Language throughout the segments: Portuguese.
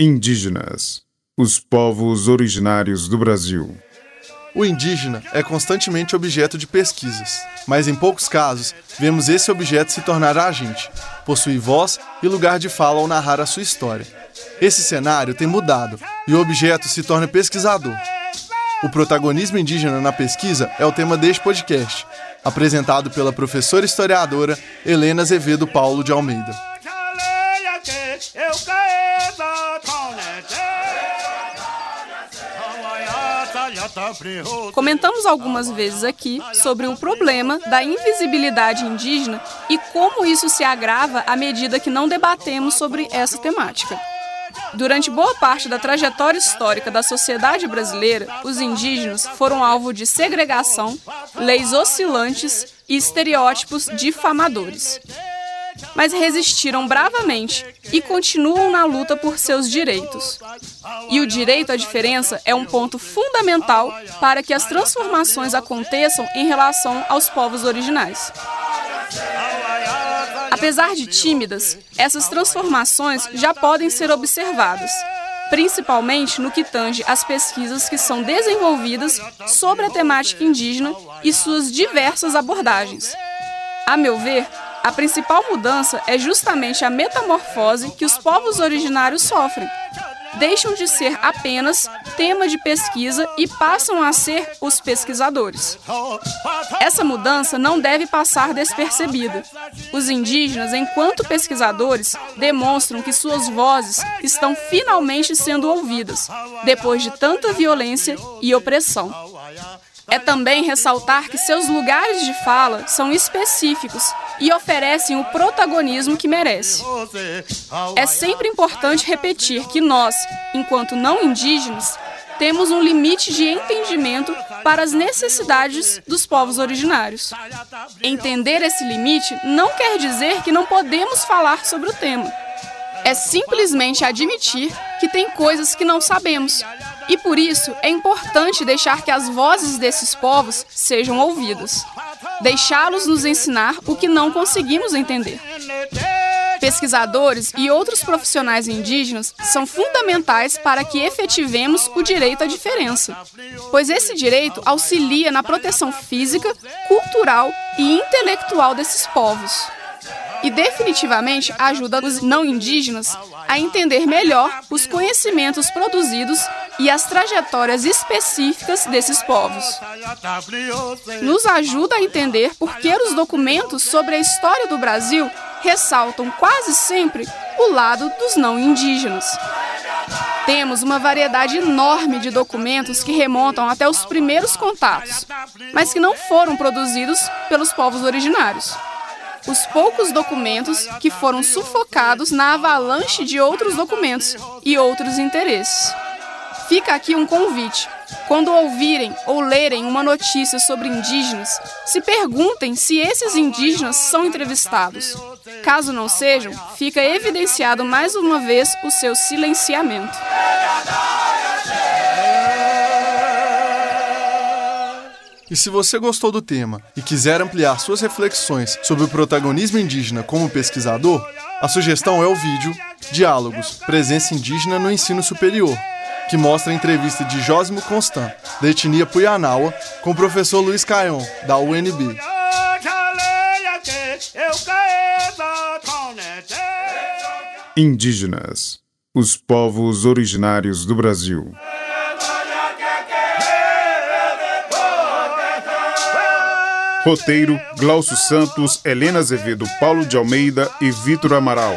Indígenas, os povos originários do Brasil. O indígena é constantemente objeto de pesquisas, mas em poucos casos vemos esse objeto se tornar agente, possuir voz e lugar de fala ao narrar a sua história. Esse cenário tem mudado e o objeto se torna pesquisador. O protagonismo indígena na pesquisa é o tema deste podcast, apresentado pela professora historiadora Helena Azevedo Paulo de Almeida. Comentamos algumas vezes aqui sobre o problema da invisibilidade indígena e como isso se agrava à medida que não debatemos sobre essa temática. Durante boa parte da trajetória histórica da sociedade brasileira, os indígenas foram alvo de segregação, leis oscilantes e estereótipos difamadores mas resistiram bravamente e continuam na luta por seus direitos. E o direito à diferença é um ponto fundamental para que as transformações aconteçam em relação aos povos originais. Apesar de tímidas, essas transformações já podem ser observadas, principalmente no que tange às pesquisas que são desenvolvidas sobre a temática indígena e suas diversas abordagens. A meu ver, a principal mudança é justamente a metamorfose que os povos originários sofrem. Deixam de ser apenas tema de pesquisa e passam a ser os pesquisadores. Essa mudança não deve passar despercebida. Os indígenas, enquanto pesquisadores, demonstram que suas vozes estão finalmente sendo ouvidas, depois de tanta violência e opressão. É também ressaltar que seus lugares de fala são específicos e oferecem o protagonismo que merece. É sempre importante repetir que nós, enquanto não indígenas, temos um limite de entendimento para as necessidades dos povos originários. Entender esse limite não quer dizer que não podemos falar sobre o tema. É simplesmente admitir que tem coisas que não sabemos e por isso é importante deixar que as vozes desses povos sejam ouvidas. Deixá-los nos ensinar o que não conseguimos entender. Pesquisadores e outros profissionais indígenas são fundamentais para que efetivemos o direito à diferença, pois esse direito auxilia na proteção física, cultural e intelectual desses povos e definitivamente ajuda os não indígenas a entender melhor os conhecimentos produzidos e as trajetórias específicas desses povos. Nos ajuda a entender por que os documentos sobre a história do Brasil ressaltam quase sempre o lado dos não indígenas. Temos uma variedade enorme de documentos que remontam até os primeiros contatos, mas que não foram produzidos pelos povos originários os poucos documentos que foram sufocados na avalanche de outros documentos e outros interesses. Fica aqui um convite. Quando ouvirem ou lerem uma notícia sobre indígenas, se perguntem se esses indígenas são entrevistados. Caso não sejam, fica evidenciado mais uma vez o seu silenciamento. E se você gostou do tema e quiser ampliar suas reflexões sobre o protagonismo indígena como pesquisador, a sugestão é o vídeo Diálogos Presença Indígena no Ensino Superior, que mostra a entrevista de Jósimo Constant, da etnia Puyanawa, com o professor Luiz Caion, da UNB. Indígenas, os povos originários do Brasil. Roteiro: Glaucio Santos, Helena Azevedo, Paulo de Almeida e Vitor Amaral.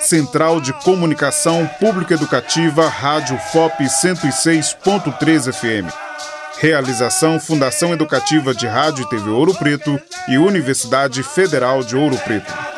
Central de Comunicação Pública Educativa, Rádio FOP 106.3 FM. Realização Fundação Educativa de Rádio e TV Ouro Preto e Universidade Federal de Ouro Preto.